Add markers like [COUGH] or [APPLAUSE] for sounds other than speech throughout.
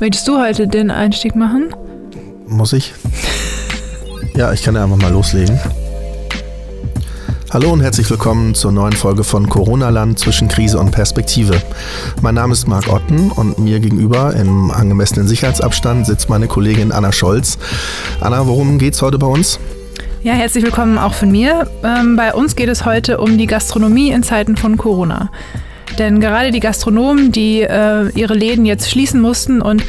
Möchtest du heute den Einstieg machen? Muss ich? [LAUGHS] Ja, ich kann ja einfach mal loslegen. Hallo und herzlich willkommen zur neuen Folge von Corona-Land zwischen Krise und Perspektive. Mein Name ist Marc Otten und mir gegenüber im angemessenen Sicherheitsabstand sitzt meine Kollegin Anna Scholz. Anna, worum geht's heute bei uns? Ja, herzlich willkommen auch von mir. Ähm, bei uns geht es heute um die Gastronomie in Zeiten von Corona. Denn gerade die Gastronomen, die äh, ihre Läden jetzt schließen mussten und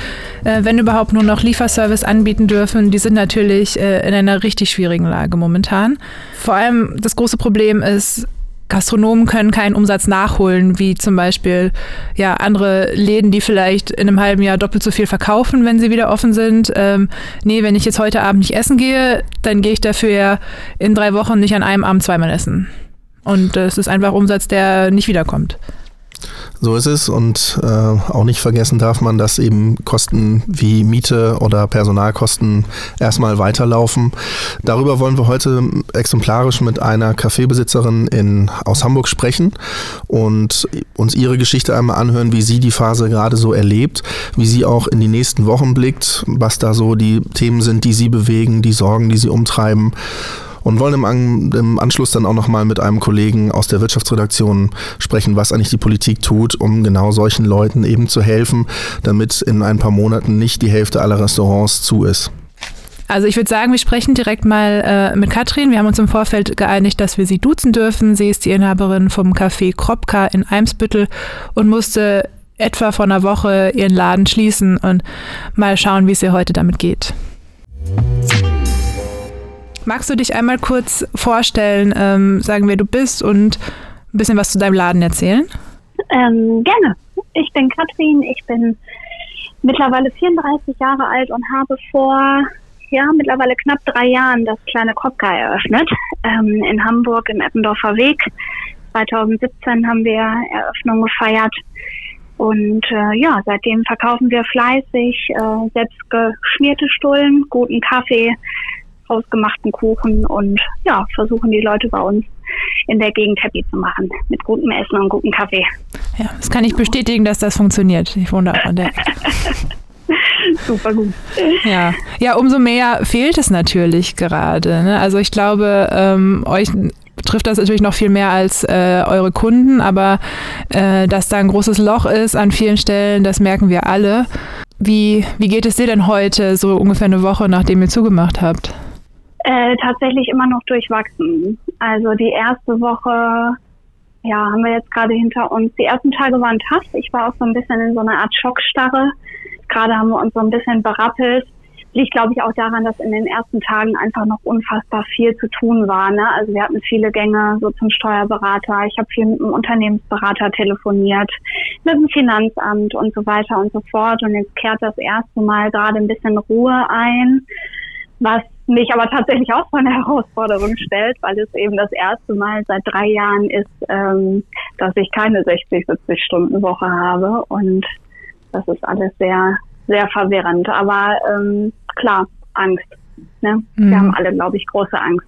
äh, wenn überhaupt nur noch Lieferservice anbieten dürfen, die sind natürlich äh, in einer richtig schwierigen Lage momentan. Vor allem das große Problem ist, Gastronomen können keinen Umsatz nachholen, wie zum Beispiel ja, andere Läden, die vielleicht in einem halben Jahr doppelt so viel verkaufen, wenn sie wieder offen sind. Ähm, nee, wenn ich jetzt heute Abend nicht essen gehe, dann gehe ich dafür in drei Wochen nicht an einem Abend zweimal essen. Und das ist einfach Umsatz, der nicht wiederkommt. So ist es und äh, auch nicht vergessen darf man, dass eben Kosten wie Miete oder Personalkosten erstmal weiterlaufen. Darüber wollen wir heute exemplarisch mit einer Kaffeebesitzerin in, aus Hamburg sprechen und uns ihre Geschichte einmal anhören, wie sie die Phase gerade so erlebt, wie sie auch in die nächsten Wochen blickt, was da so die Themen sind, die sie bewegen, die Sorgen, die sie umtreiben und wollen im, im Anschluss dann auch nochmal mit einem Kollegen aus der Wirtschaftsredaktion sprechen, was eigentlich die Politik tut, um genau solchen Leuten eben zu helfen, damit in ein paar Monaten nicht die Hälfte aller Restaurants zu ist. Also ich würde sagen, wir sprechen direkt mal äh, mit Katrin. Wir haben uns im Vorfeld geeinigt, dass wir sie duzen dürfen. Sie ist die Inhaberin vom Café Kropka in Eimsbüttel und musste etwa vor einer Woche ihren Laden schließen und mal schauen, wie es ihr heute damit geht. Magst du dich einmal kurz vorstellen, ähm, sagen, wer du bist und ein bisschen was zu deinem Laden erzählen? Ähm, gerne. Ich bin Katrin, ich bin mittlerweile 34 Jahre alt und habe vor ja, mittlerweile knapp drei Jahren das kleine Kopka eröffnet ähm, in Hamburg im Eppendorfer Weg. 2017 haben wir Eröffnung gefeiert. Und äh, ja, seitdem verkaufen wir fleißig äh, selbst geschmierte Stullen, guten Kaffee, hausgemachten Kuchen und ja, versuchen die Leute bei uns in der Gegend happy zu machen mit gutem Essen und gutem Kaffee. Ja, das kann ich bestätigen, dass das funktioniert. Ich wohne auch an der. [LAUGHS] Super gut. Ja. ja, umso mehr fehlt es natürlich gerade. Ne? Also ich glaube, ähm, euch trifft das natürlich noch viel mehr als äh, eure Kunden, aber äh, dass da ein großes Loch ist an vielen Stellen, das merken wir alle. Wie, wie geht es dir denn heute, so ungefähr eine Woche, nachdem ihr zugemacht habt? Äh, tatsächlich immer noch durchwachsen. Also die erste Woche, ja, haben wir jetzt gerade hinter uns. Die ersten Tage waren tough. Ich war auch so ein bisschen in so einer Art Schockstarre. Gerade haben wir uns so ein bisschen berappelt. Liegt, glaube ich, auch daran, dass in den ersten Tagen einfach noch unfassbar viel zu tun war. Ne? Also wir hatten viele Gänge so zum Steuerberater. Ich habe viel mit dem Unternehmensberater telefoniert, mit dem Finanzamt und so weiter und so fort. Und jetzt kehrt das erste Mal gerade ein bisschen Ruhe ein was mich aber tatsächlich auch vor eine [LAUGHS] Herausforderung stellt, weil es eben das erste Mal seit drei Jahren ist, ähm, dass ich keine 60, 70 Stunden Woche habe und das ist alles sehr, sehr verwirrend. Aber ähm, klar, Angst. Ne? Mhm. Wir haben alle, glaube ich, große Angst.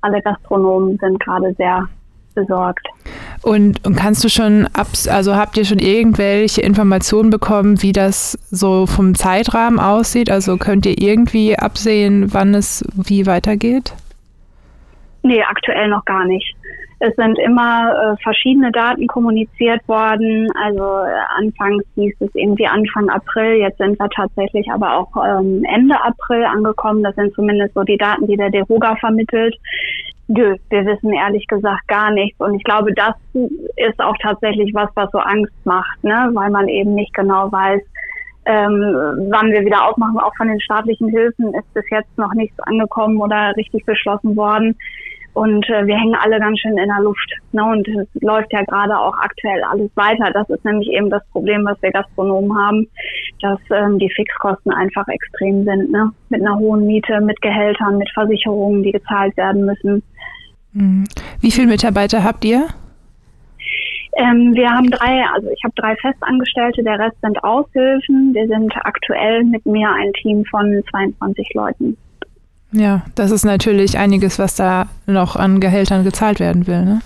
Alle Gastronomen sind gerade sehr besorgt. Und, und, kannst du schon, also habt ihr schon irgendwelche Informationen bekommen, wie das so vom Zeitrahmen aussieht? Also könnt ihr irgendwie absehen, wann es wie weitergeht? Nee, aktuell noch gar nicht. Es sind immer äh, verschiedene Daten kommuniziert worden. Also äh, anfangs hieß es irgendwie Anfang April, jetzt sind wir tatsächlich aber auch ähm, Ende April angekommen. Das sind zumindest so die Daten, die der DeRoga vermittelt. Nö, wir wissen ehrlich gesagt gar nichts. Und ich glaube, das ist auch tatsächlich was, was so Angst macht, ne? weil man eben nicht genau weiß, ähm, wann wir wieder aufmachen. Auch von den staatlichen Hilfen ist bis jetzt noch nichts angekommen oder richtig beschlossen worden. Und äh, wir hängen alle ganz schön in der Luft. Ne? Und es läuft ja gerade auch aktuell alles weiter. Das ist nämlich eben das Problem, was wir Gastronomen haben, dass ähm, die Fixkosten einfach extrem sind. Ne? Mit einer hohen Miete, mit Gehältern, mit Versicherungen, die gezahlt werden müssen. Mhm. Wie viele Mitarbeiter habt ihr? Ähm, wir haben drei, also ich habe drei Festangestellte, der Rest sind Aushilfen. Wir sind aktuell mit mir ein Team von 22 Leuten. Ja, das ist natürlich einiges, was da noch an Gehältern gezahlt werden will. Ne?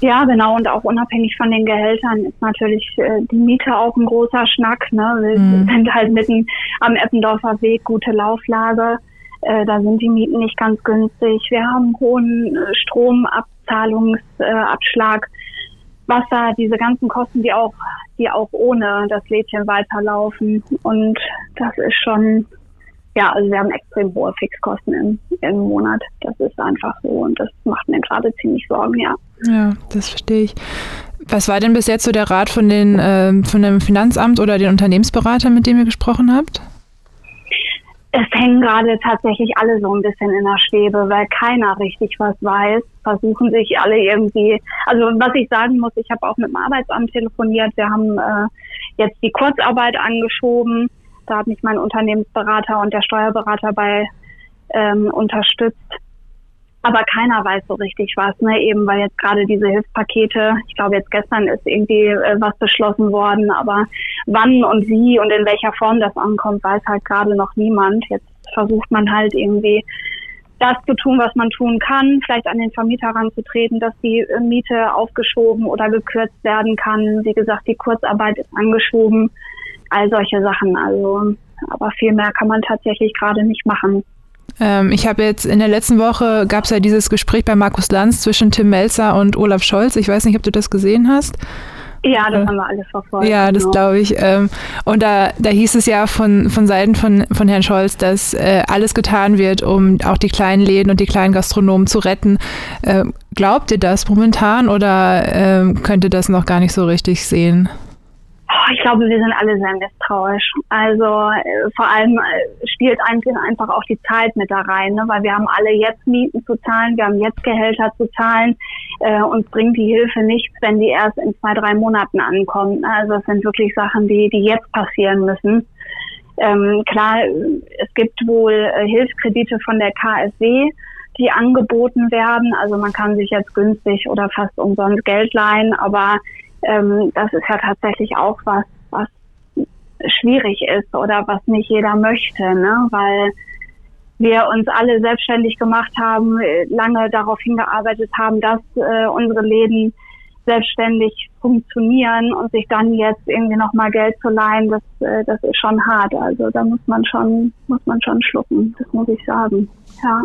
Ja, genau. Und auch unabhängig von den Gehältern ist natürlich äh, die Miete auch ein großer Schnack. Ne? Wir mhm. sind halt mitten am Eppendorfer Weg, gute Lauflage. Äh, da sind die Mieten nicht ganz günstig. Wir haben hohen äh, Stromabzahlungsabschlag, Wasser, diese ganzen Kosten, die auch, die auch ohne das Lädchen weiterlaufen. Und das ist schon ja, also wir haben extrem hohe Fixkosten im, im Monat. Das ist einfach so und das macht mir gerade ziemlich Sorgen, ja. Ja, das verstehe ich. Was war denn bis jetzt so der Rat von, den, äh, von dem Finanzamt oder den Unternehmensberatern, mit dem ihr gesprochen habt? Es hängen gerade tatsächlich alle so ein bisschen in der Schwebe, weil keiner richtig was weiß. Versuchen sich alle irgendwie, also was ich sagen muss, ich habe auch mit dem Arbeitsamt telefoniert. Wir haben äh, jetzt die Kurzarbeit angeschoben da hat mich mein Unternehmensberater und der Steuerberater bei ähm, unterstützt. Aber keiner weiß so richtig was, ne? Eben weil jetzt gerade diese Hilfspakete, ich glaube jetzt gestern ist irgendwie äh, was beschlossen worden, aber wann und wie und in welcher Form das ankommt, weiß halt gerade noch niemand. Jetzt versucht man halt irgendwie das zu tun, was man tun kann, vielleicht an den Vermieter ranzutreten, dass die äh, Miete aufgeschoben oder gekürzt werden kann. Wie gesagt, die Kurzarbeit ist angeschoben all solche Sachen. Also, aber viel mehr kann man tatsächlich gerade nicht machen. Ähm, ich habe jetzt in der letzten Woche gab es ja dieses Gespräch bei Markus Lanz zwischen Tim Melzer und Olaf Scholz. Ich weiß nicht, ob du das gesehen hast. Ja, das äh, haben wir alles verfolgt. Ja, das genau. glaube ich. Ähm, und da, da hieß es ja von, von Seiten von, von Herrn Scholz, dass äh, alles getan wird, um auch die kleinen Läden und die kleinen Gastronomen zu retten. Äh, glaubt ihr das momentan oder ähm, könnt ihr das noch gar nicht so richtig sehen? Ich glaube, wir sind alle sehr misstrauisch. Also äh, vor allem äh, spielt eigentlich einfach auch die Zeit mit da rein, ne? weil wir haben alle jetzt Mieten zu zahlen, wir haben jetzt Gehälter zu zahlen. Äh, uns bringt die Hilfe nichts, wenn die erst in zwei, drei Monaten ankommt. Also es sind wirklich Sachen, die, die jetzt passieren müssen. Ähm, klar, es gibt wohl äh, Hilfskredite von der KfW, die angeboten werden. Also man kann sich jetzt günstig oder fast umsonst Geld leihen, aber ähm, das ist ja tatsächlich auch was, was schwierig ist oder was nicht jeder möchte, ne? weil wir uns alle selbstständig gemacht haben, lange darauf hingearbeitet haben, dass äh, unsere Läden selbstständig funktionieren und sich dann jetzt irgendwie nochmal Geld zu leihen, das, äh, das ist schon hart. Also da muss man schon, muss man schon schlucken, das muss ich sagen. Ja.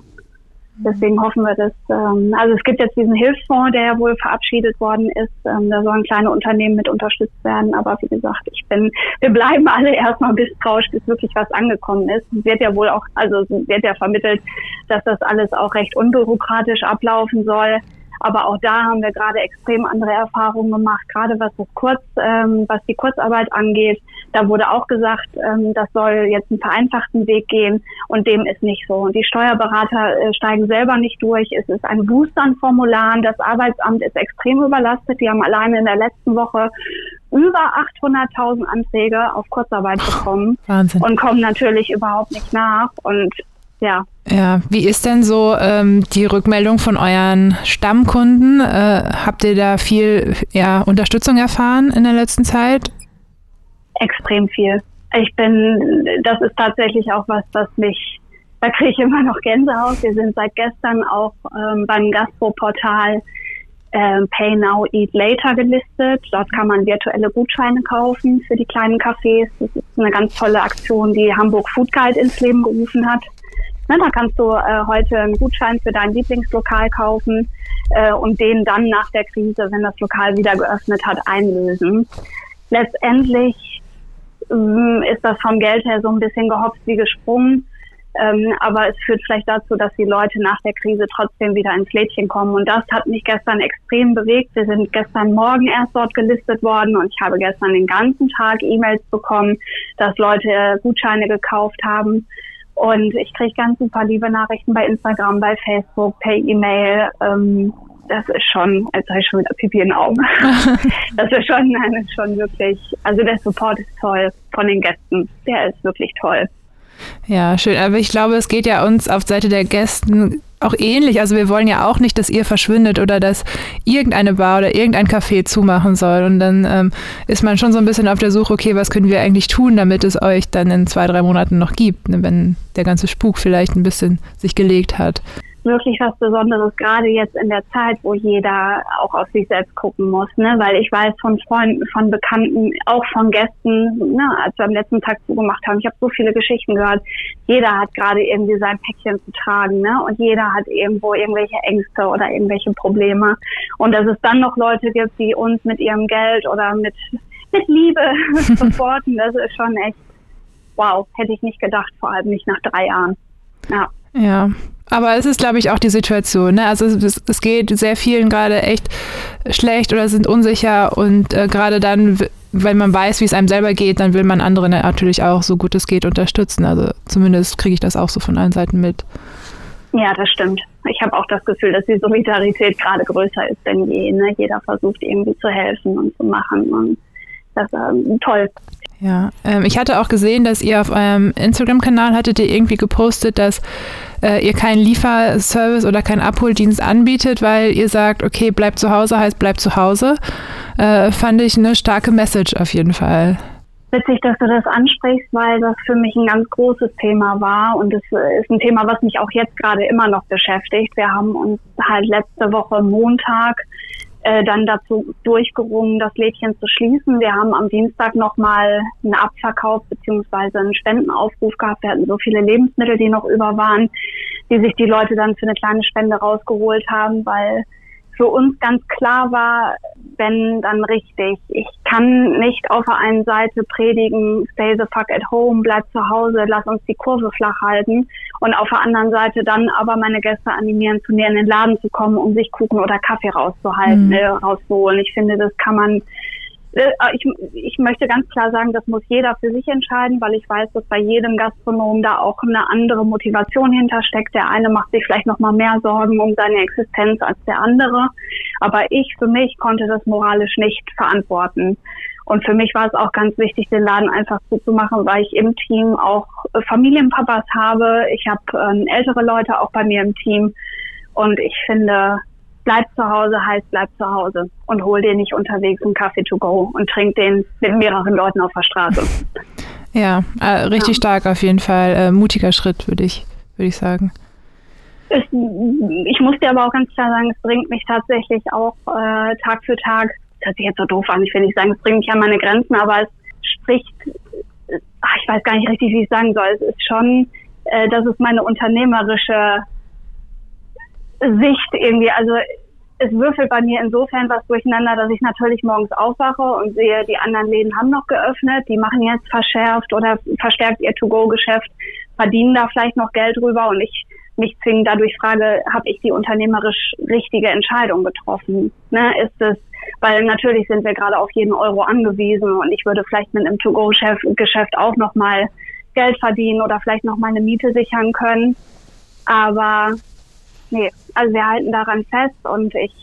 Deswegen hoffen wir, dass, ähm, also es gibt jetzt diesen Hilfsfonds, der ja wohl verabschiedet worden ist. Ähm, da sollen kleine Unternehmen mit unterstützt werden. Aber wie gesagt, ich bin, wir bleiben alle erstmal misstrauisch, bis wirklich was angekommen ist. Es wird ja wohl auch, also es wird ja vermittelt, dass das alles auch recht unbürokratisch ablaufen soll. Aber auch da haben wir gerade extrem andere Erfahrungen gemacht, gerade was das Kurz, ähm, was die Kurzarbeit angeht. Da wurde auch gesagt, ähm, das soll jetzt einen vereinfachten Weg gehen und dem ist nicht so. Und die Steuerberater äh, steigen selber nicht durch. Es ist ein Boostern-Formular. Das Arbeitsamt ist extrem überlastet. Die haben alleine in der letzten Woche über 800.000 Anträge auf Kurzarbeit bekommen Wahnsinn. und kommen natürlich überhaupt nicht nach. Und ja. Ja, wie ist denn so ähm, die Rückmeldung von euren Stammkunden? Äh, habt ihr da viel ja, Unterstützung erfahren in der letzten Zeit? Extrem viel. Ich bin, das ist tatsächlich auch was, was mich, da kriege ich immer noch Gänsehaut. Wir sind seit gestern auch ähm, beim Gastro-Portal ähm, Pay Now, Eat Later gelistet. Dort kann man virtuelle Gutscheine kaufen für die kleinen Cafés. Das ist eine ganz tolle Aktion, die Hamburg Food Guide ins Leben gerufen hat. Ne, da kannst du äh, heute einen Gutschein für dein Lieblingslokal kaufen äh, und den dann nach der Krise, wenn das Lokal wieder geöffnet hat, einlösen. Letztendlich ähm, ist das vom Geld her so ein bisschen gehopst wie gesprungen. Ähm, aber es führt vielleicht dazu, dass die Leute nach der Krise trotzdem wieder ins Lädchen kommen. Und das hat mich gestern extrem bewegt. Wir sind gestern Morgen erst dort gelistet worden und ich habe gestern den ganzen Tag E-Mails bekommen, dass Leute Gutscheine gekauft haben und ich kriege ganz super liebe Nachrichten bei Instagram, bei Facebook, per E-Mail. Ähm, das ist schon, als sei ich schon wieder Pipi in den Augen. [LAUGHS] das ist schon, nein, ist schon wirklich, also der Support ist toll von den Gästen. Der ist wirklich toll. Ja, schön. Aber ich glaube, es geht ja uns auf Seite der Gästen auch ähnlich. Also wir wollen ja auch nicht, dass ihr verschwindet oder dass irgendeine Bar oder irgendein Café zumachen soll. Und dann ähm, ist man schon so ein bisschen auf der Suche, okay, was können wir eigentlich tun, damit es euch dann in zwei, drei Monaten noch gibt, ne, wenn der ganze Spuk vielleicht ein bisschen sich gelegt hat. Wirklich was Besonderes, gerade jetzt in der Zeit, wo jeder auch auf sich selbst gucken muss, ne? Weil ich weiß von Freunden, von Bekannten, auch von Gästen, ne, als wir am letzten Tag zugemacht haben, ich habe so viele Geschichten gehört. Jeder hat gerade irgendwie sein Päckchen zu tragen, ne? Und jeder hat irgendwo irgendwelche Ängste oder irgendwelche Probleme. Und dass es dann noch Leute gibt, die uns mit ihrem Geld oder mit mit Liebe [LAUGHS] supporten, das ist schon echt wow, hätte ich nicht gedacht, vor allem nicht nach drei Jahren. Ja. Ja, aber es ist, glaube ich, auch die Situation. Ne? Also es, es, geht sehr vielen gerade echt schlecht oder sind unsicher und äh, gerade dann, wenn man weiß, wie es einem selber geht, dann will man andere natürlich auch so gut es geht unterstützen. Also zumindest kriege ich das auch so von allen Seiten mit. Ja, das stimmt. Ich habe auch das Gefühl, dass die Solidarität gerade größer ist denn je. Ne? Jeder versucht irgendwie zu helfen und zu machen und das ist ähm, toll. Ja, ähm, ich hatte auch gesehen, dass ihr auf eurem Instagram-Kanal hattet ihr irgendwie gepostet, dass äh, ihr keinen Lieferservice oder keinen Abholdienst anbietet, weil ihr sagt, okay, bleibt zu Hause heißt bleibt zu Hause. Äh, fand ich eine starke Message auf jeden Fall. Witzig, dass du das ansprichst, weil das für mich ein ganz großes Thema war und es ist ein Thema, was mich auch jetzt gerade immer noch beschäftigt. Wir haben uns halt letzte Woche Montag äh, dann dazu durchgerungen, das Lädchen zu schließen. Wir haben am Dienstag nochmal einen Abverkauf beziehungsweise einen Spendenaufruf gehabt. Wir hatten so viele Lebensmittel, die noch über waren, die sich die Leute dann für eine kleine Spende rausgeholt haben, weil für uns ganz klar war, wenn dann richtig. Ich kann nicht auf der einen Seite predigen, stay the fuck at home, bleib zu Hause, lass uns die Kurve flach halten und auf der anderen Seite dann aber meine Gäste animieren, zu mir in den Laden zu kommen, um sich Kuchen oder Kaffee rauszuhalten, mhm. äh, rauszuholen. Ich finde, das kann man ich, ich möchte ganz klar sagen, das muss jeder für sich entscheiden, weil ich weiß, dass bei jedem Gastronom da auch eine andere Motivation hintersteckt. Der eine macht sich vielleicht noch mal mehr Sorgen um seine Existenz als der andere. Aber ich für mich konnte das moralisch nicht verantworten. Und für mich war es auch ganz wichtig, den Laden einfach zuzumachen, weil ich im Team auch Familienpapas habe. Ich habe äh, ältere Leute auch bei mir im Team. Und ich finde, bleib zu Hause heißt bleib zu Hause und hol dir nicht unterwegs einen Kaffee to go und trink den mit mehreren Leuten auf der Straße. [LAUGHS] Ja, äh, richtig ja. stark auf jeden Fall. Äh, mutiger Schritt, würde ich, würde ich sagen. Es, ich muss dir aber auch ganz klar sagen, es bringt mich tatsächlich auch äh, Tag für Tag, das hört sich jetzt so doof an, ich will nicht sagen, es bringt mich an meine Grenzen, aber es spricht, ach, ich weiß gar nicht richtig, wie ich sagen soll. Es ist schon, äh, das ist meine unternehmerische Sicht irgendwie, also es würfelt bei mir insofern was durcheinander, dass ich natürlich morgens aufwache und sehe, die anderen Läden haben noch geöffnet, die machen jetzt verschärft oder verstärkt ihr To-Go-Geschäft, verdienen da vielleicht noch Geld drüber und ich mich zwingend dadurch frage, habe ich die unternehmerisch richtige Entscheidung getroffen? Ne? Ist es, weil natürlich sind wir gerade auf jeden Euro angewiesen und ich würde vielleicht mit einem To-Go-Geschäft auch nochmal Geld verdienen oder vielleicht nochmal eine Miete sichern können. Aber nee, also wir halten daran fest und ich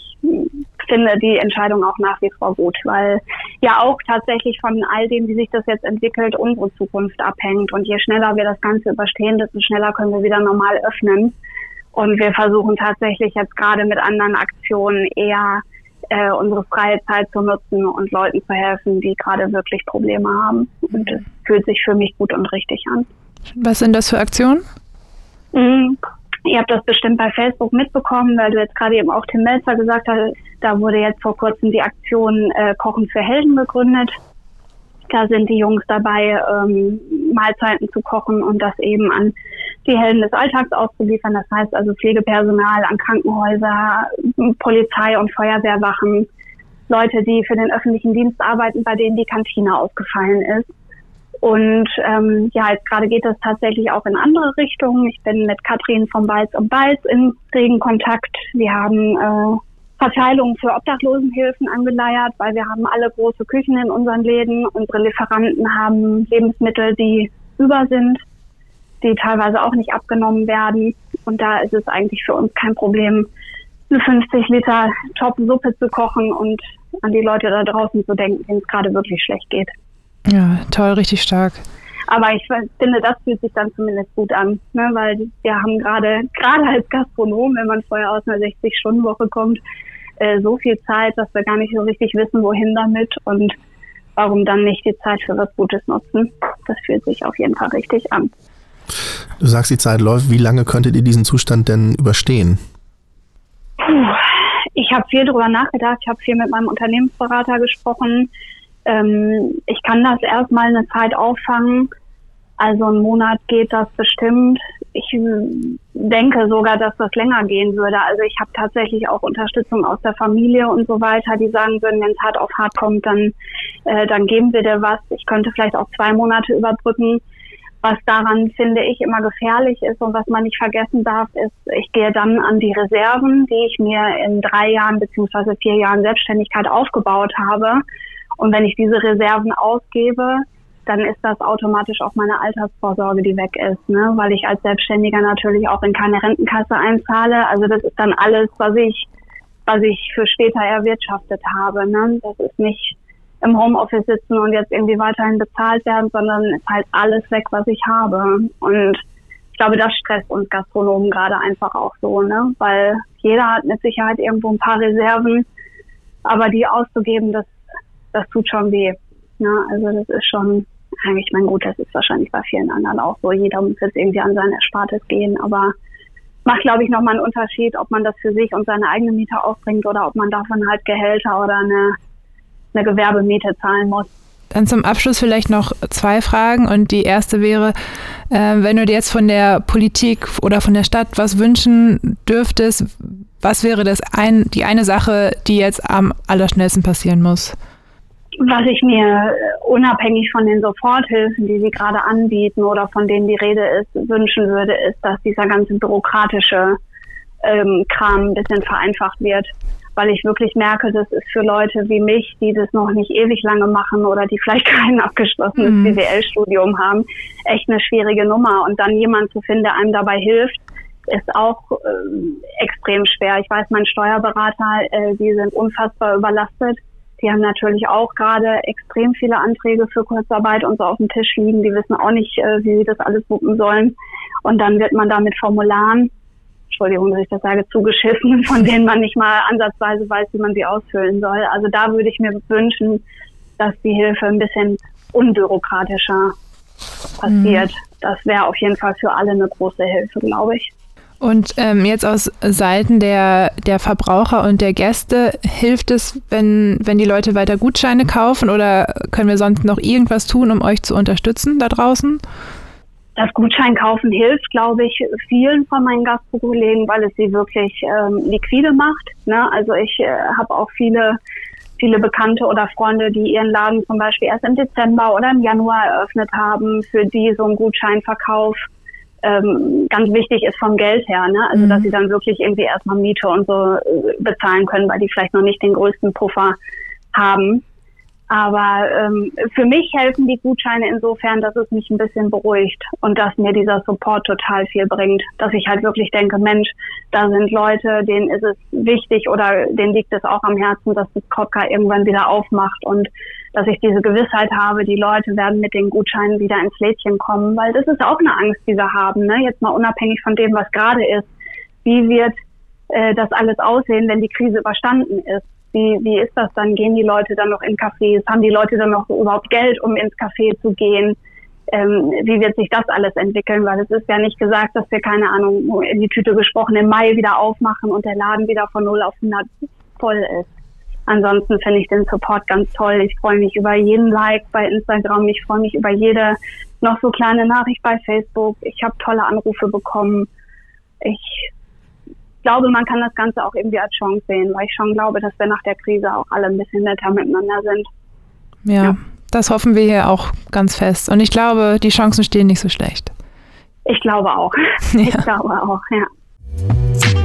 finde die Entscheidung auch nach wie vor gut, weil ja auch tatsächlich von all dem, wie sich das jetzt entwickelt, unsere Zukunft abhängt. Und je schneller wir das Ganze überstehen, desto schneller können wir wieder normal öffnen. Und wir versuchen tatsächlich jetzt gerade mit anderen Aktionen eher äh, unsere freie Zeit zu nutzen und Leuten zu helfen, die gerade wirklich Probleme haben. Und es fühlt sich für mich gut und richtig an. Was sind das für Aktionen? Mhm. Ihr habt das bestimmt bei Facebook mitbekommen, weil du jetzt gerade eben auch Tim Melzer gesagt hast, da wurde jetzt vor kurzem die Aktion äh, Kochen für Helden gegründet. Da sind die Jungs dabei, ähm, Mahlzeiten zu kochen und das eben an die Helden des Alltags auszuliefern. Das heißt also Pflegepersonal an Krankenhäuser, Polizei und Feuerwehrwachen, Leute, die für den öffentlichen Dienst arbeiten, bei denen die Kantine ausgefallen ist. Und ähm, ja, jetzt gerade geht es tatsächlich auch in andere Richtungen. Ich bin mit Katrin vom Balz und Balz in regen Kontakt. Wir haben äh, Verteilungen für Obdachlosenhilfen angeleiert, weil wir haben alle große Küchen in unseren Läden. Unsere Lieferanten haben Lebensmittel, die über sind, die teilweise auch nicht abgenommen werden. Und da ist es eigentlich für uns kein Problem, eine 50 Liter Top-Suppe zu kochen und an die Leute da draußen zu denken, denen es gerade wirklich schlecht geht. Ja, toll, richtig stark. Aber ich finde, das fühlt sich dann zumindest gut an, ne? weil wir haben gerade, gerade als Gastronom, wenn man vorher aus einer 60-Stunden-Woche kommt, äh, so viel Zeit, dass wir gar nicht so richtig wissen, wohin damit und warum dann nicht die Zeit für was Gutes nutzen. Das fühlt sich auf jeden Fall richtig an. Du sagst, die Zeit läuft. Wie lange könntet ihr diesen Zustand denn überstehen? Puh, ich habe viel darüber nachgedacht. Ich habe viel mit meinem Unternehmensberater gesprochen. Ähm, ich kann das erstmal eine Zeit auffangen. Also einen Monat geht das bestimmt. Ich denke sogar, dass das länger gehen würde. Also ich habe tatsächlich auch Unterstützung aus der Familie und so weiter, die sagen würden, wenn es hart auf hart kommt, dann, äh, dann geben wir dir was. Ich könnte vielleicht auch zwei Monate überbrücken. Was daran, finde ich, immer gefährlich ist und was man nicht vergessen darf, ist, ich gehe dann an die Reserven, die ich mir in drei Jahren beziehungsweise vier Jahren Selbstständigkeit aufgebaut habe. Und wenn ich diese Reserven ausgebe, dann ist das automatisch auch meine Altersvorsorge, die weg ist, ne? weil ich als Selbstständiger natürlich auch in keine Rentenkasse einzahle. Also das ist dann alles, was ich, was ich für später erwirtschaftet habe. Ne? Das ist nicht im Homeoffice sitzen und jetzt irgendwie weiterhin bezahlt werden, sondern ist halt alles weg, was ich habe. Und ich glaube, das stresst uns Gastronomen gerade einfach auch so, ne? Weil jeder hat mit Sicherheit irgendwo ein paar Reserven, aber die auszugeben, das, das tut schon weh. Ne? Also das ist schon, eigentlich mein gut, das ist wahrscheinlich bei vielen anderen auch so. Jeder muss jetzt irgendwie an sein Erspartes gehen, aber macht, glaube ich, nochmal einen Unterschied, ob man das für sich und seine eigene Miete aufbringt oder ob man davon halt Gehälter oder eine eine Gewerbemiete zahlen muss. Dann zum Abschluss vielleicht noch zwei Fragen. Und die erste wäre, äh, wenn du dir jetzt von der Politik oder von der Stadt was wünschen dürftest, was wäre das ein, die eine Sache, die jetzt am allerschnellsten passieren muss? Was ich mir unabhängig von den Soforthilfen, die sie gerade anbieten oder von denen die Rede ist, wünschen würde, ist, dass dieser ganze bürokratische ähm, Kram ein bisschen vereinfacht wird weil ich wirklich merke, das ist für Leute wie mich, die das noch nicht ewig lange machen oder die vielleicht [LAUGHS] kein abgeschlossenes mhm. BWL-Studium haben, echt eine schwierige Nummer. Und dann jemand zu finden, der einem dabei hilft, ist auch äh, extrem schwer. Ich weiß, mein Steuerberater, äh, die sind unfassbar überlastet. Die haben natürlich auch gerade extrem viele Anträge für Kurzarbeit und so auf dem Tisch liegen. Die wissen auch nicht, äh, wie sie das alles wuppen sollen. Und dann wird man da mit Formularen Entschuldigung, dass ich das sage, zugeschissen, [LAUGHS] von denen man nicht mal ansatzweise weiß, wie man sie ausfüllen soll. Also da würde ich mir wünschen, dass die Hilfe ein bisschen unbürokratischer passiert. Mhm. Das wäre auf jeden Fall für alle eine große Hilfe, glaube ich. Und ähm, jetzt aus Seiten der, der Verbraucher und der Gäste, hilft es, wenn, wenn die Leute weiter Gutscheine kaufen oder können wir sonst noch irgendwas tun, um euch zu unterstützen da draußen? das Gutscheinkaufen hilft, glaube ich, vielen von meinen Gastkollegen, weil es sie wirklich ähm, liquide macht. Ne? Also ich äh, habe auch viele, viele Bekannte oder Freunde, die ihren Laden zum Beispiel erst im Dezember oder im Januar eröffnet haben, für die so ein Gutscheinverkauf ähm, ganz wichtig ist vom Geld her. Ne? Also mhm. dass sie dann wirklich irgendwie erstmal Miete und so äh, bezahlen können, weil die vielleicht noch nicht den größten Puffer haben. Aber ähm, für mich helfen die Gutscheine insofern, dass es mich ein bisschen beruhigt und dass mir dieser Support total viel bringt. Dass ich halt wirklich denke, Mensch, da sind Leute, denen ist es wichtig oder denen liegt es auch am Herzen, dass das Kopka irgendwann wieder aufmacht und dass ich diese Gewissheit habe, die Leute werden mit den Gutscheinen wieder ins Lädchen kommen, weil das ist auch eine Angst, die wir haben. Ne? Jetzt mal unabhängig von dem, was gerade ist. Wie wird äh, das alles aussehen, wenn die Krise überstanden ist? Wie, wie ist das dann? Gehen die Leute dann noch in Cafés? Haben die Leute dann noch überhaupt Geld, um ins Café zu gehen? Ähm, wie wird sich das alles entwickeln? Weil es ist ja nicht gesagt, dass wir, keine Ahnung, in die Tüte gesprochen, im Mai wieder aufmachen und der Laden wieder von 0 auf 100 voll ist. Ansonsten finde ich den Support ganz toll. Ich freue mich über jeden Like bei Instagram. Ich freue mich über jede noch so kleine Nachricht bei Facebook. Ich habe tolle Anrufe bekommen. Ich glaube, man kann das Ganze auch irgendwie als Chance sehen, weil ich schon glaube, dass wir nach der Krise auch alle ein bisschen netter miteinander sind. Ja, ja. das hoffen wir hier auch ganz fest. Und ich glaube, die Chancen stehen nicht so schlecht. Ich glaube auch. [LAUGHS] Ja. Ich glaube auch, ja.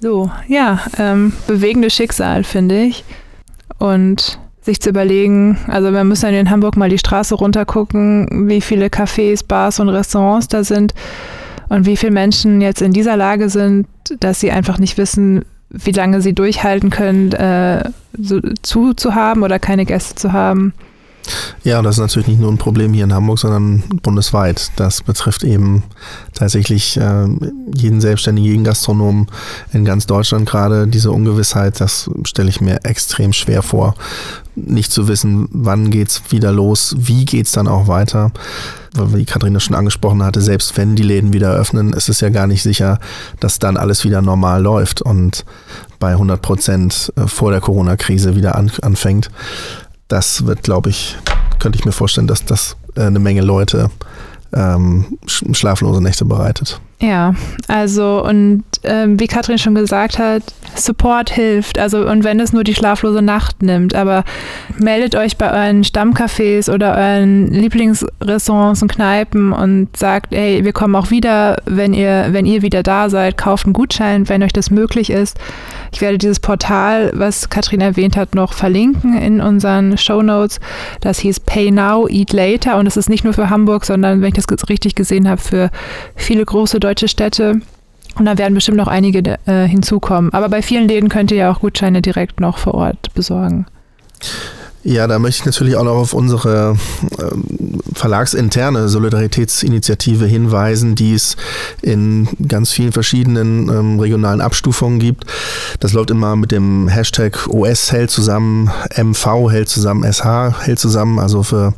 So, ja, ähm, bewegendes Schicksal, finde ich. Und sich zu überlegen, also wir müssen in Hamburg mal die Straße runter gucken, wie viele Cafés, Bars und Restaurants da sind und wie viele Menschen jetzt in dieser Lage sind, dass sie einfach nicht wissen, wie lange sie durchhalten können, äh, so, zu, zu haben oder keine Gäste zu haben. Ja, das ist natürlich nicht nur ein Problem hier in Hamburg, sondern bundesweit. Das betrifft eben tatsächlich äh, jeden Selbstständigen, jeden Gastronomen in ganz Deutschland gerade. Diese Ungewissheit, das stelle ich mir extrem schwer vor. nicht zu wissen, wann geht's wieder los, wie geht's dann auch weiter. Wie Katharina schon angesprochen hatte, selbst wenn die Läden wieder öffnen, ist es ja gar nicht sicher, dass dann alles wieder normal läuft und bei 100 Prozent äh, vor der Corona-Krise wieder an, anfängt. Das wird, glaube ich, könnte ich mir vorstellen, dass das äh, eine Menge Leute ähm, schlaflose Nächte bereitet. Ja, also und ähm, wie Katrin schon gesagt hat, Support hilft. Also und wenn es nur die schlaflose Nacht nimmt, aber meldet euch bei euren Stammcafés oder euren Lieblingsrestaurants und Kneipen und sagt, hey, wir kommen auch wieder, wenn ihr, wenn ihr wieder da seid, kauft einen Gutschein, wenn euch das möglich ist. Ich werde dieses Portal, was Katrin erwähnt hat, noch verlinken in unseren Show Notes. Das hieß Pay Now, Eat Later und es ist nicht nur für Hamburg, sondern wenn ich das richtig gesehen habe, für viele große deutsche deutsche Städte. Und da werden bestimmt noch einige äh, hinzukommen. Aber bei vielen Läden könnt ihr ja auch Gutscheine direkt noch vor Ort besorgen. Ja, da möchte ich natürlich auch noch auf unsere ähm, verlagsinterne Solidaritätsinitiative hinweisen, die es in ganz vielen verschiedenen ähm, regionalen Abstufungen gibt. Das läuft immer mit dem Hashtag OS hält zusammen, MV hält zusammen, SH hält zusammen, also für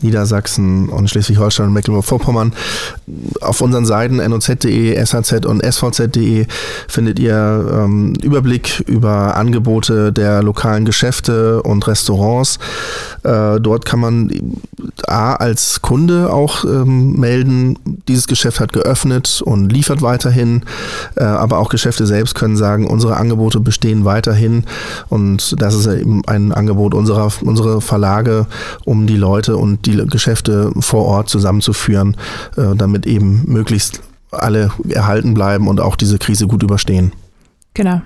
Niedersachsen und Schleswig-Holstein und Mecklenburg-Vorpommern. Auf unseren Seiten noz.de, shz und svz.de findet ihr ähm, Überblick über Angebote der lokalen Geschäfte und Restaurants Restaurants. Äh, dort kann man A als Kunde auch ähm, melden, dieses Geschäft hat geöffnet und liefert weiterhin, äh, aber auch Geschäfte selbst können sagen, unsere Angebote bestehen weiterhin und das ist eben ein Angebot unserer, unserer Verlage, um die Leute und die Geschäfte vor Ort zusammenzuführen, äh, damit eben möglichst alle erhalten bleiben und auch diese Krise gut überstehen. Genau.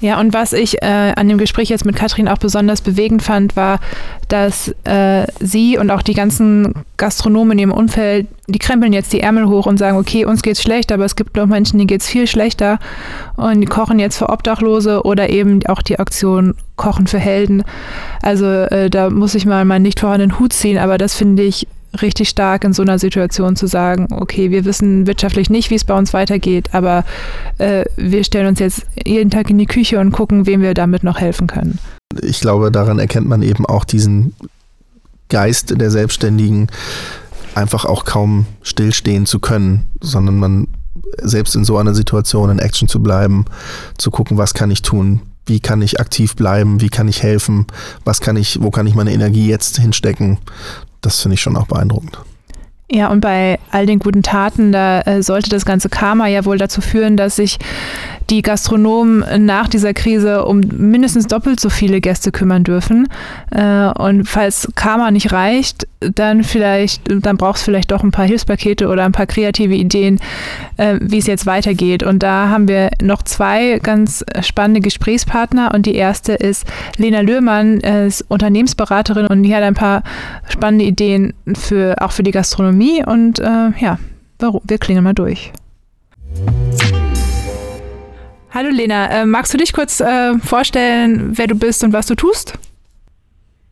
Ja, und was ich äh, an dem Gespräch jetzt mit Katrin auch besonders bewegend fand, war, dass äh, sie und auch die ganzen Gastronomen in ihrem Umfeld, die krempeln jetzt die Ärmel hoch und sagen, okay, uns geht's schlecht, aber es gibt noch Menschen, denen geht's viel schlechter und die kochen jetzt für Obdachlose oder eben auch die Aktion Kochen für Helden. Also äh, da muss ich mal meinen nicht vorhandenen Hut ziehen, aber das finde ich richtig stark in so einer Situation zu sagen, okay, wir wissen wirtschaftlich nicht, wie es bei uns weitergeht, aber äh, wir stellen uns jetzt jeden Tag in die Küche und gucken, wem wir damit noch helfen können. Ich glaube, daran erkennt man eben auch diesen Geist der Selbstständigen, einfach auch kaum stillstehen zu können, sondern man selbst in so einer Situation in Action zu bleiben, zu gucken, was kann ich tun, wie kann ich aktiv bleiben, wie kann ich helfen, was kann ich, wo kann ich meine Energie jetzt hinstecken das finde ich schon auch beeindruckend. Ja, und bei all den guten Taten, da äh, sollte das ganze Karma ja wohl dazu führen, dass sich die Gastronomen nach dieser Krise um mindestens doppelt so viele Gäste kümmern dürfen. Äh, und falls Karma nicht reicht, dann vielleicht, dann braucht es vielleicht doch ein paar Hilfspakete oder ein paar kreative Ideen, äh, wie es jetzt weitergeht. Und da haben wir noch zwei ganz spannende Gesprächspartner. Und die erste ist Lena Löhrmann, ist Unternehmensberaterin und die hat ein paar spannende Ideen für auch für die Gastronomie. Und äh, ja, wir klingen mal durch. Hallo Lena, äh, magst du dich kurz äh, vorstellen, wer du bist und was du tust?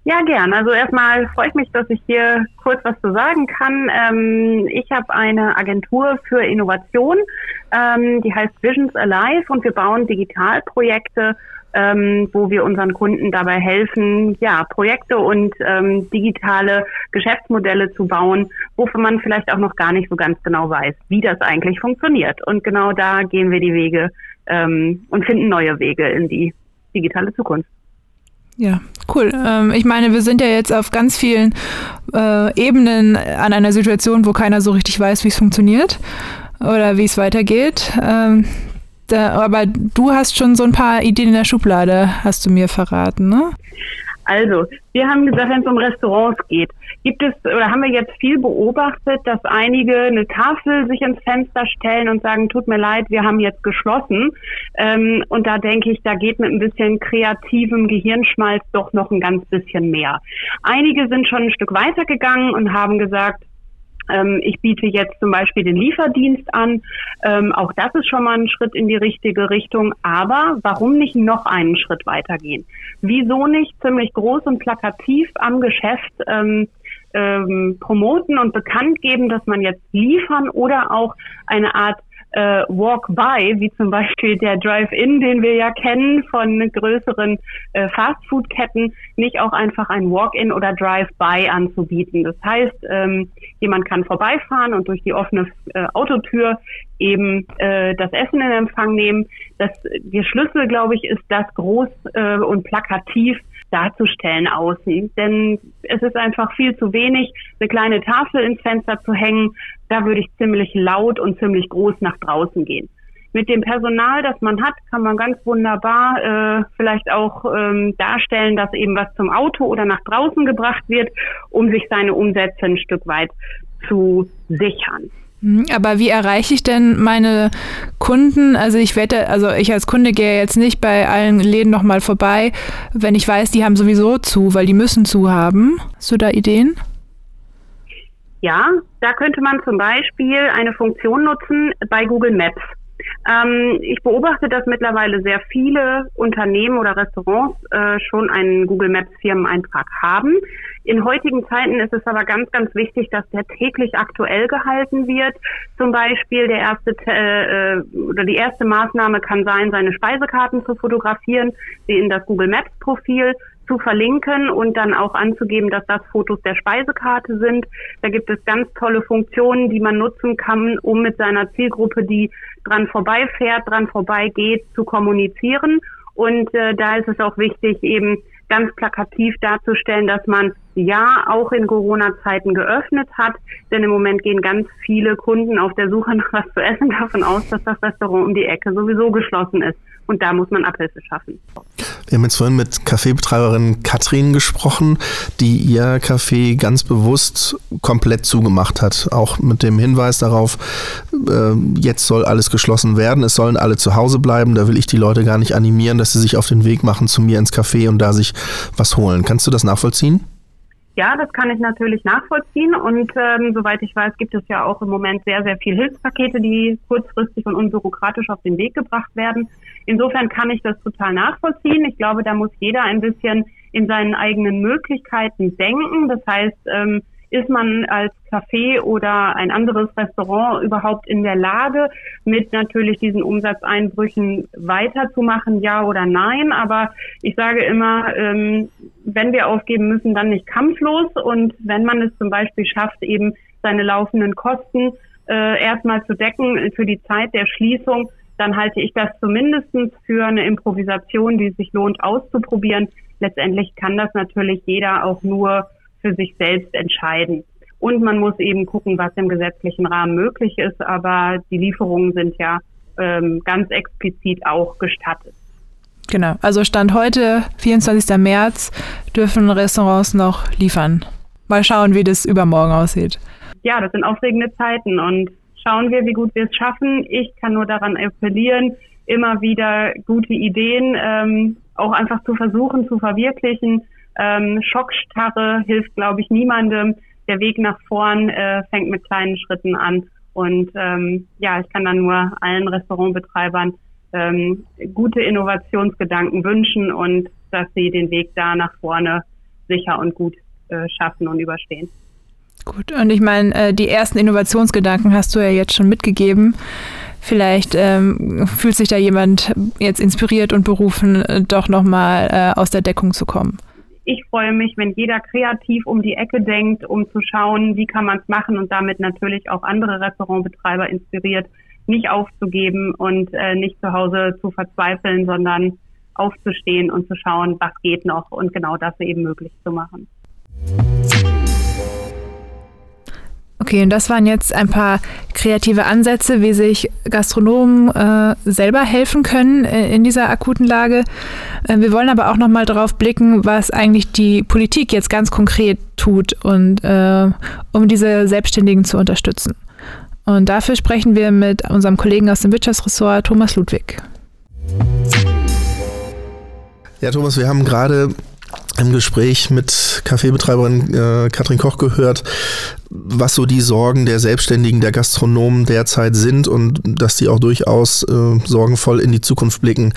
Ja, gern. Also erstmal freut mich, dass ich hier kurz was zu sagen kann. Ähm, ich habe eine Agentur für Innovation, ähm, die heißt Visions Alive und wir bauen Digitalprojekte, ähm, wo wir unseren Kunden dabei helfen, ja, Projekte und ähm, digitale Geschäftsmodelle zu bauen, wofür man vielleicht auch noch gar nicht so ganz genau weiß, wie das eigentlich funktioniert. Und genau da gehen wir die Wege ähm, und finden neue Wege in die digitale Zukunft. Ja, cool. Ähm, ich meine, wir sind ja jetzt auf ganz vielen äh, Ebenen an einer Situation, wo keiner so richtig weiß, wie es funktioniert oder wie es weitergeht. Ähm, da, aber du hast schon so ein paar Ideen in der Schublade, hast du mir verraten, ne? Also, wir haben gesagt, wenn es um Restaurants geht, gibt es oder haben wir jetzt viel beobachtet, dass einige eine Tafel sich ins Fenster stellen und sagen, tut mir leid, wir haben jetzt geschlossen. Ähm, und da denke ich, da geht mit ein bisschen kreativem Gehirnschmalz doch noch ein ganz bisschen mehr. Einige sind schon ein Stück weiter gegangen und haben gesagt, ähm, ich biete jetzt zum Beispiel den Lieferdienst an. Ähm, auch das ist schon mal ein Schritt in die richtige Richtung. Aber warum nicht noch einen Schritt weitergehen? Wieso nicht ziemlich groß und plakativ am Geschäft ähm, promoten und bekannt geben, dass man jetzt liefern oder auch eine Art äh, Walk-by, wie zum Beispiel der Drive-In, den wir ja kennen von größeren äh, Fast-Food-Ketten, nicht auch einfach ein Walk-in oder Drive-by anzubieten. Das heißt, ähm, jemand kann vorbeifahren und durch die offene äh, Autotür eben äh, das Essen in Empfang nehmen. Das, der Schlüssel, glaube ich, ist das groß äh, und plakativ darzustellen außen. Denn es ist einfach viel zu wenig, eine kleine Tafel ins Fenster zu hängen. Da würde ich ziemlich laut und ziemlich groß nach draußen gehen. Mit dem Personal, das man hat, kann man ganz wunderbar äh, vielleicht auch ähm, darstellen, dass eben was zum Auto oder nach draußen gebracht wird, um sich seine Umsätze ein Stück weit zu sichern. Hm, aber wie erreiche ich denn meine Kunden? Also ich wette, also ich als Kunde gehe jetzt nicht bei allen Läden nochmal vorbei, wenn ich weiß, die haben sowieso zu, weil die müssen zu haben. Hast du da Ideen? Ja, da könnte man zum Beispiel eine Funktion nutzen bei Google Maps. Ähm, ich beobachte, dass mittlerweile sehr viele Unternehmen oder Restaurants äh, schon einen Google Maps Firmeneintrag haben. In heutigen Zeiten ist es aber ganz, ganz wichtig, dass der täglich aktuell gehalten wird. Zum Beispiel der erste äh, oder die erste Maßnahme kann sein, seine Speisekarten zu fotografieren, sie in das Google Maps Profil zu verlinken und dann auch anzugeben, dass das Fotos der Speisekarte sind. Da gibt es ganz tolle Funktionen, die man nutzen kann, um mit seiner Zielgruppe, die dran vorbeifährt, dran vorbeigeht, zu kommunizieren. Und äh, da ist es auch wichtig, eben ganz plakativ darzustellen, dass man ja auch in Corona-Zeiten geöffnet hat. Denn im Moment gehen ganz viele Kunden auf der Suche nach was zu essen [LAUGHS] davon aus, dass das Restaurant um die Ecke sowieso geschlossen ist. Und da muss man Abhilfe schaffen. Wir haben jetzt vorhin mit Kaffeebetreiberin Katrin gesprochen, die ihr Café ganz bewusst komplett zugemacht hat. Auch mit dem Hinweis darauf, äh, jetzt soll alles geschlossen werden, es sollen alle zu Hause bleiben. Da will ich die Leute gar nicht animieren, dass sie sich auf den Weg machen zu mir ins Café und da sich was holen. Kannst du das nachvollziehen? Ja, das kann ich natürlich nachvollziehen und ähm, soweit ich weiß, gibt es ja auch im Moment sehr, sehr viel Hilfspakete, die kurzfristig und unbürokratisch auf den Weg gebracht werden. Insofern kann ich das total nachvollziehen. Ich glaube, da muss jeder ein bisschen in seinen eigenen Möglichkeiten denken. Das heißt, ähm, ist man als Café oder ein anderes Restaurant überhaupt in der Lage, mit natürlich diesen Umsatzeinbrüchen weiterzumachen, ja oder nein? Aber ich sage immer, ähm, wenn wir aufgeben müssen, dann nicht kampflos. Und wenn man es zum Beispiel schafft, eben seine laufenden Kosten äh, erstmal zu decken für die Zeit der Schließung, dann halte ich das zumindest für eine Improvisation, die sich lohnt auszuprobieren. Letztendlich kann das natürlich jeder auch nur für sich selbst entscheiden. Und man muss eben gucken, was im gesetzlichen Rahmen möglich ist. Aber die Lieferungen sind ja ähm, ganz explizit auch gestattet. Genau, also Stand heute, 24. März, dürfen Restaurants noch liefern. Mal schauen, wie das übermorgen aussieht. Ja, das sind aufregende Zeiten und schauen wir, wie gut wir es schaffen. Ich kann nur daran appellieren, immer wieder gute Ideen ähm, auch einfach zu versuchen zu verwirklichen. Ähm, Schockstarre hilft, glaube ich, niemandem. Der Weg nach vorn äh, fängt mit kleinen Schritten an. Und ähm, ja, ich kann dann nur allen Restaurantbetreibern ähm, gute Innovationsgedanken wünschen und dass sie den Weg da nach vorne sicher und gut äh, schaffen und überstehen. Gut, und ich meine, äh, die ersten Innovationsgedanken hast du ja jetzt schon mitgegeben. Vielleicht ähm, fühlt sich da jemand jetzt inspiriert und berufen, äh, doch nochmal äh, aus der Deckung zu kommen. Ich freue mich, wenn jeder kreativ um die Ecke denkt, um zu schauen, wie kann man es machen und damit natürlich auch andere Restaurantbetreiber inspiriert, nicht aufzugeben und äh, nicht zu Hause zu verzweifeln, sondern aufzustehen und zu schauen, was geht noch und genau das eben möglich zu machen. Okay, und das waren jetzt ein paar kreative Ansätze, wie sich Gastronomen äh, selber helfen können äh, in dieser akuten Lage. Äh, wir wollen aber auch noch mal darauf blicken, was eigentlich die Politik jetzt ganz konkret tut und äh, um diese Selbstständigen zu unterstützen. Und dafür sprechen wir mit unserem Kollegen aus dem Wirtschaftsressort Thomas Ludwig. Ja, Thomas, wir haben gerade im Gespräch mit Kaffeebetreiberin äh, Katrin Koch gehört, was so die Sorgen der Selbstständigen, der Gastronomen derzeit sind und dass die auch durchaus äh, sorgenvoll in die Zukunft blicken.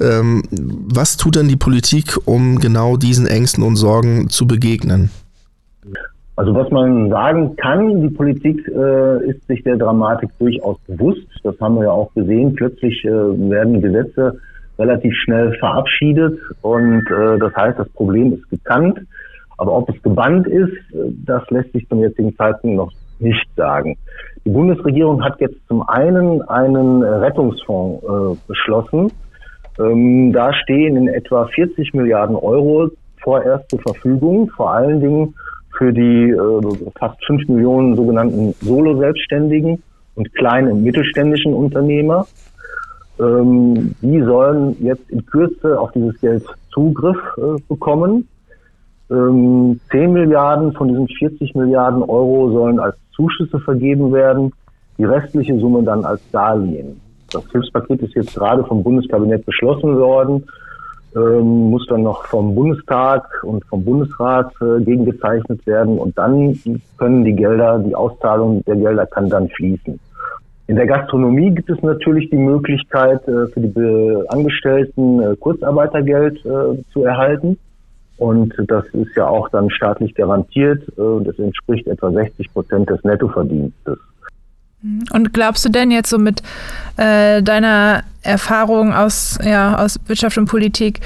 Ähm, was tut denn die Politik, um genau diesen Ängsten und Sorgen zu begegnen? Also was man sagen kann, die Politik äh, ist sich der Dramatik durchaus bewusst. Das haben wir ja auch gesehen. Plötzlich äh, werden Gesetze relativ schnell verabschiedet und äh, das heißt, das Problem ist gekannt. Aber ob es gebannt ist, das lässt sich zum jetzigen Zeitpunkt noch nicht sagen. Die Bundesregierung hat jetzt zum einen einen Rettungsfonds äh, beschlossen. Ähm, da stehen in etwa 40 Milliarden Euro vorerst zur Verfügung, vor allen Dingen für die äh, fast 5 Millionen sogenannten Solo-Selbstständigen und kleinen und mittelständischen Unternehmer. Ähm, die sollen jetzt in Kürze auf dieses Geld Zugriff äh, bekommen. Ähm, 10 Milliarden von diesen 40 Milliarden Euro sollen als Zuschüsse vergeben werden, die restliche Summe dann als Darlehen. Das Hilfspaket ist jetzt gerade vom Bundeskabinett beschlossen worden, ähm, muss dann noch vom Bundestag und vom Bundesrat äh, gegengezeichnet werden und dann können die Gelder, die Auszahlung der Gelder kann dann fließen. In der Gastronomie gibt es natürlich die Möglichkeit, äh, für die Angestellten äh, Kurzarbeitergeld äh, zu erhalten. Und das ist ja auch dann staatlich garantiert. Das entspricht etwa 60 Prozent des Nettoverdienstes. Und glaubst du denn jetzt so mit äh, deiner Erfahrung aus, ja, aus Wirtschaft und Politik,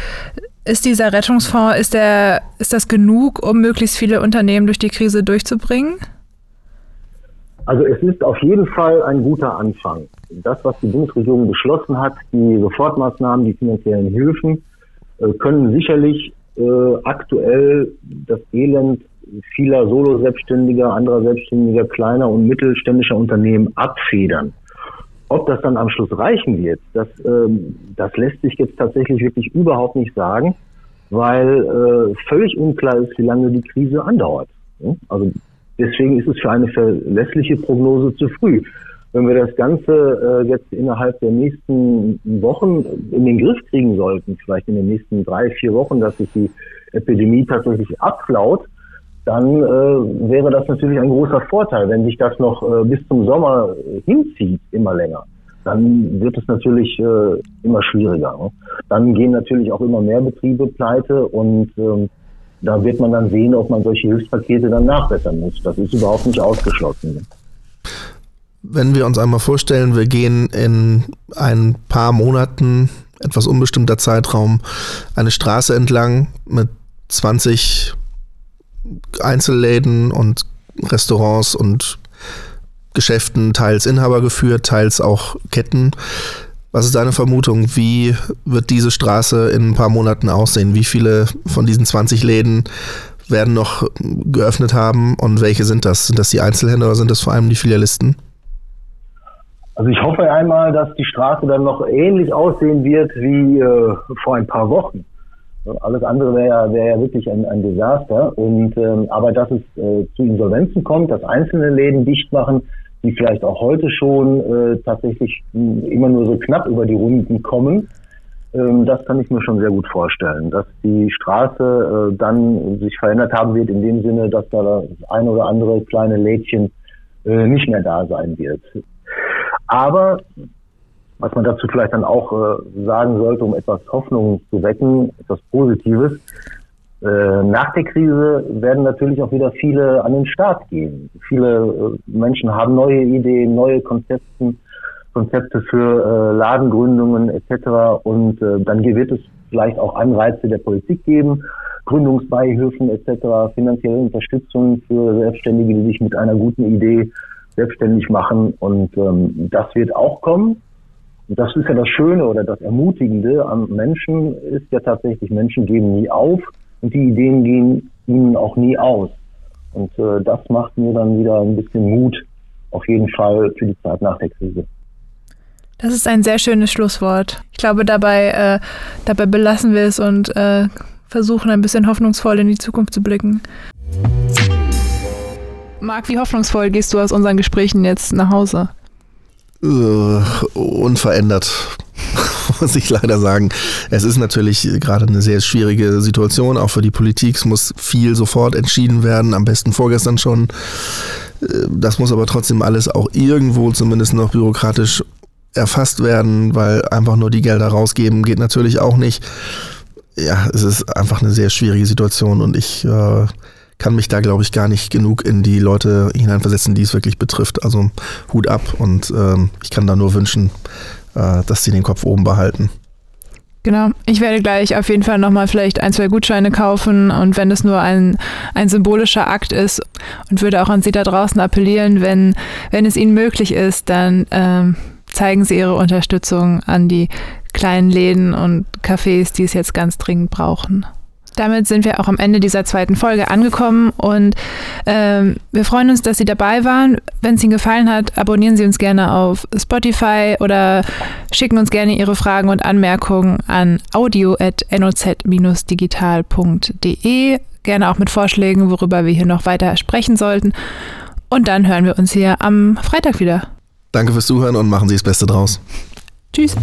ist dieser Rettungsfonds, ist, der, ist das genug, um möglichst viele Unternehmen durch die Krise durchzubringen? Also es ist auf jeden Fall ein guter Anfang. Das, was die Bundesregierung beschlossen hat, die Sofortmaßnahmen, die finanziellen Hilfen, äh, können sicherlich äh, aktuell das Elend vieler Solo-Selbstständiger, anderer Selbstständiger, kleiner und mittelständischer Unternehmen abfedern. Ob das dann am Schluss reichen wird, das, ähm, das lässt sich jetzt tatsächlich wirklich überhaupt nicht sagen, weil äh, völlig unklar ist, wie lange die Krise andauert. Also deswegen ist es für eine verlässliche Prognose zu früh. Wenn wir das Ganze äh, jetzt innerhalb der nächsten Wochen in den Griff kriegen sollten, vielleicht in den nächsten drei, vier Wochen, dass sich die Epidemie tatsächlich abflaut, dann äh, wäre das natürlich ein großer Vorteil. Wenn sich das noch äh, bis zum Sommer hinzieht, immer länger, dann wird es natürlich äh, immer schwieriger. Ne? Dann gehen natürlich auch immer mehr Betriebe pleite und ähm, da wird man dann sehen, ob man solche Hilfspakete dann nachbessern muss. Das ist überhaupt nicht ausgeschlossen. Wenn wir uns einmal vorstellen, wir gehen in ein paar Monaten, etwas unbestimmter Zeitraum, eine Straße entlang mit 20 Einzelläden und Restaurants und Geschäften, teils Inhaber geführt, teils auch Ketten. Was ist deine Vermutung? Wie wird diese Straße in ein paar Monaten aussehen? Wie viele von diesen 20 Läden werden noch geöffnet haben und welche sind das? Sind das die Einzelhändler oder sind das vor allem die Filialisten? Also ich hoffe einmal, dass die Straße dann noch ähnlich aussehen wird wie äh, vor ein paar Wochen. Alles andere wäre ja, wär ja wirklich ein, ein Desaster. Und ähm, aber dass es äh, zu Insolvenzen kommt, dass einzelne Läden dicht machen, die vielleicht auch heute schon äh, tatsächlich immer nur so knapp über die Runden kommen, ähm, das kann ich mir schon sehr gut vorstellen. Dass die Straße äh, dann sich verändert haben wird in dem Sinne, dass da das ein oder andere kleine Lädchen äh, nicht mehr da sein wird. Aber was man dazu vielleicht dann auch äh, sagen sollte, um etwas Hoffnung zu wecken, etwas Positives. Äh, nach der Krise werden natürlich auch wieder viele an den Start gehen. Viele äh, Menschen haben neue Ideen, neue Konzepte, Konzepte für äh, Ladengründungen etc. Und äh, dann wird es vielleicht auch Anreize der Politik geben, Gründungsbeihilfen etc., finanzielle Unterstützung für Selbstständige, die sich mit einer guten Idee selbstständig machen. Und ähm, das wird auch kommen. Und das ist ja das Schöne oder das Ermutigende am Menschen ist ja tatsächlich, Menschen geben nie auf und die Ideen gehen ihnen auch nie aus. Und äh, das macht mir dann wieder ein bisschen Mut, auf jeden Fall für die Zeit nach der Krise. Das ist ein sehr schönes Schlusswort. Ich glaube, dabei, äh, dabei belassen wir es und äh, versuchen ein bisschen hoffnungsvoll in die Zukunft zu blicken. Marc, wie hoffnungsvoll gehst du aus unseren Gesprächen jetzt nach Hause? Uh, unverändert, muss ich leider sagen. Es ist natürlich gerade eine sehr schwierige Situation, auch für die Politik. Es muss viel sofort entschieden werden, am besten vorgestern schon. Äh, das muss aber trotzdem alles auch irgendwo zumindest noch bürokratisch erfasst werden, weil einfach nur die Gelder rausgeben geht natürlich auch nicht. Ja, es ist einfach eine sehr schwierige Situation und ich äh, kann mich da, glaube ich, gar nicht genug in die Leute hineinversetzen, die es wirklich betrifft. Also Hut ab und ähm, ich kann da nur wünschen, äh, dass sie den Kopf oben behalten. Genau, ich werde gleich auf jeden Fall nochmal vielleicht ein, zwei Gutscheine kaufen und wenn es nur ein, ein symbolischer Akt ist und würde auch an Sie da draußen appellieren, wenn, wenn es Ihnen möglich ist, dann ähm, zeigen Sie Ihre Unterstützung an die kleinen Läden und Cafés, die es jetzt ganz dringend brauchen. Damit sind wir auch am Ende dieser zweiten Folge angekommen und ähm, wir freuen uns, dass Sie dabei waren. Wenn es Ihnen gefallen hat, abonnieren Sie uns gerne auf Spotify oder schicken uns gerne Ihre Fragen und Anmerkungen an audio.noz-digital.de. Gerne auch mit Vorschlägen, worüber wir hier noch weiter sprechen sollten. Und dann hören wir uns hier am Freitag wieder. Danke fürs Zuhören und machen Sie das Beste draus. Tschüss.